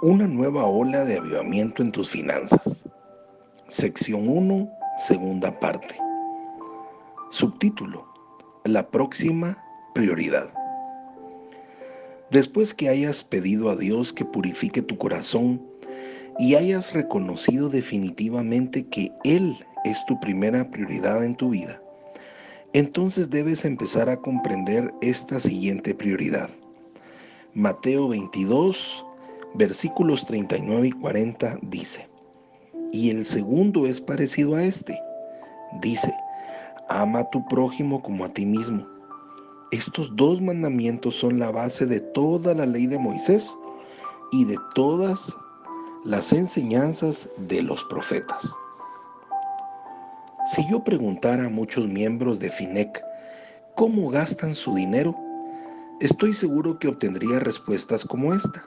Una nueva ola de avivamiento en tus finanzas. Sección 1, segunda parte. Subtítulo. La próxima prioridad. Después que hayas pedido a Dios que purifique tu corazón y hayas reconocido definitivamente que Él es tu primera prioridad en tu vida, entonces debes empezar a comprender esta siguiente prioridad. Mateo 22, versículos 39 y 40 dice, y el segundo es parecido a este. Dice, ama a tu prójimo como a ti mismo. Estos dos mandamientos son la base de toda la ley de Moisés y de todas las enseñanzas de los profetas. Si yo preguntara a muchos miembros de FINEC cómo gastan su dinero, estoy seguro que obtendría respuestas como esta.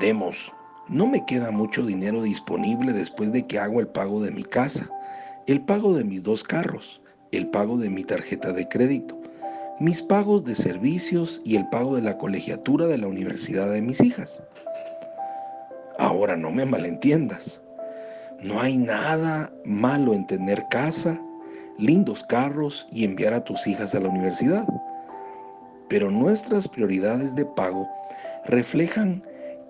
Demos, no me queda mucho dinero disponible después de que hago el pago de mi casa, el pago de mis dos carros, el pago de mi tarjeta de crédito, mis pagos de servicios y el pago de la colegiatura de la universidad de mis hijas. Ahora no me malentiendas. No hay nada malo en tener casa, lindos carros y enviar a tus hijas a la universidad. Pero nuestras prioridades de pago reflejan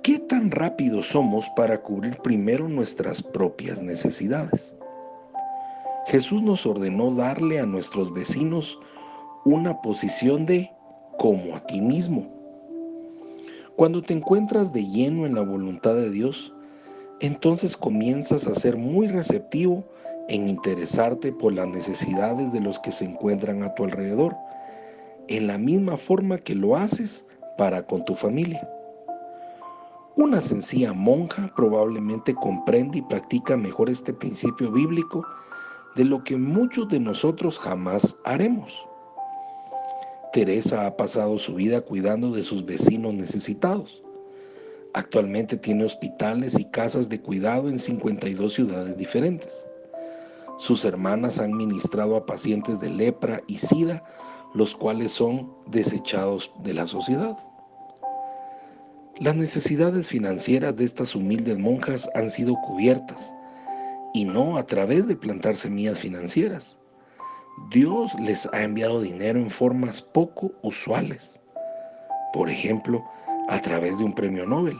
qué tan rápidos somos para cubrir primero nuestras propias necesidades. Jesús nos ordenó darle a nuestros vecinos una posición de como a ti mismo. Cuando te encuentras de lleno en la voluntad de Dios, entonces comienzas a ser muy receptivo en interesarte por las necesidades de los que se encuentran a tu alrededor, en la misma forma que lo haces para con tu familia. Una sencilla monja probablemente comprende y practica mejor este principio bíblico de lo que muchos de nosotros jamás haremos. Teresa ha pasado su vida cuidando de sus vecinos necesitados. Actualmente tiene hospitales y casas de cuidado en 52 ciudades diferentes. Sus hermanas han ministrado a pacientes de lepra y sida, los cuales son desechados de la sociedad. Las necesidades financieras de estas humildes monjas han sido cubiertas, y no a través de plantar semillas financieras. Dios les ha enviado dinero en formas poco usuales. Por ejemplo, a través de un premio Nobel.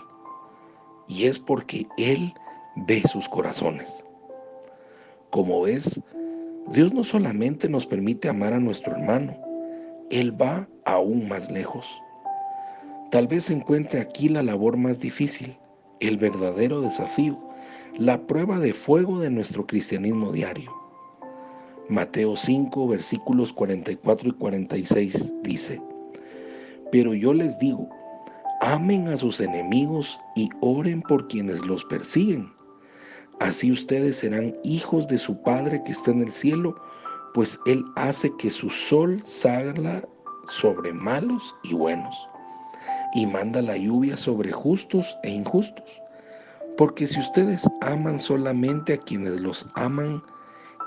Y es porque Él ve sus corazones. Como ves, Dios no solamente nos permite amar a nuestro hermano, Él va aún más lejos. Tal vez se encuentre aquí la labor más difícil, el verdadero desafío, la prueba de fuego de nuestro cristianismo diario. Mateo 5, versículos 44 y 46 dice, Pero yo les digo, Amen a sus enemigos y oren por quienes los persiguen. Así ustedes serán hijos de su Padre que está en el cielo, pues Él hace que su sol salga sobre malos y buenos, y manda la lluvia sobre justos e injustos. Porque si ustedes aman solamente a quienes los aman,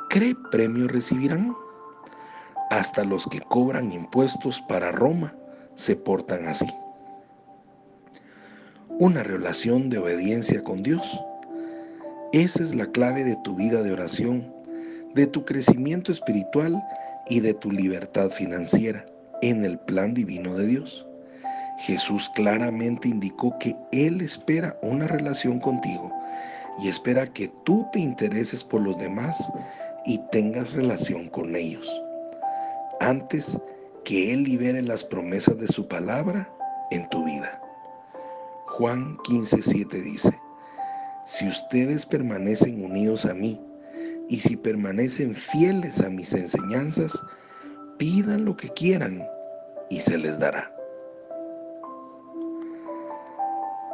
¿qué premio recibirán? Hasta los que cobran impuestos para Roma se portan así una relación de obediencia con Dios. Esa es la clave de tu vida de oración, de tu crecimiento espiritual y de tu libertad financiera en el plan divino de Dios. Jesús claramente indicó que Él espera una relación contigo y espera que tú te intereses por los demás y tengas relación con ellos. Antes que Él libere las promesas de su palabra en tu vida. Juan 15:7 dice, si ustedes permanecen unidos a mí y si permanecen fieles a mis enseñanzas, pidan lo que quieran y se les dará.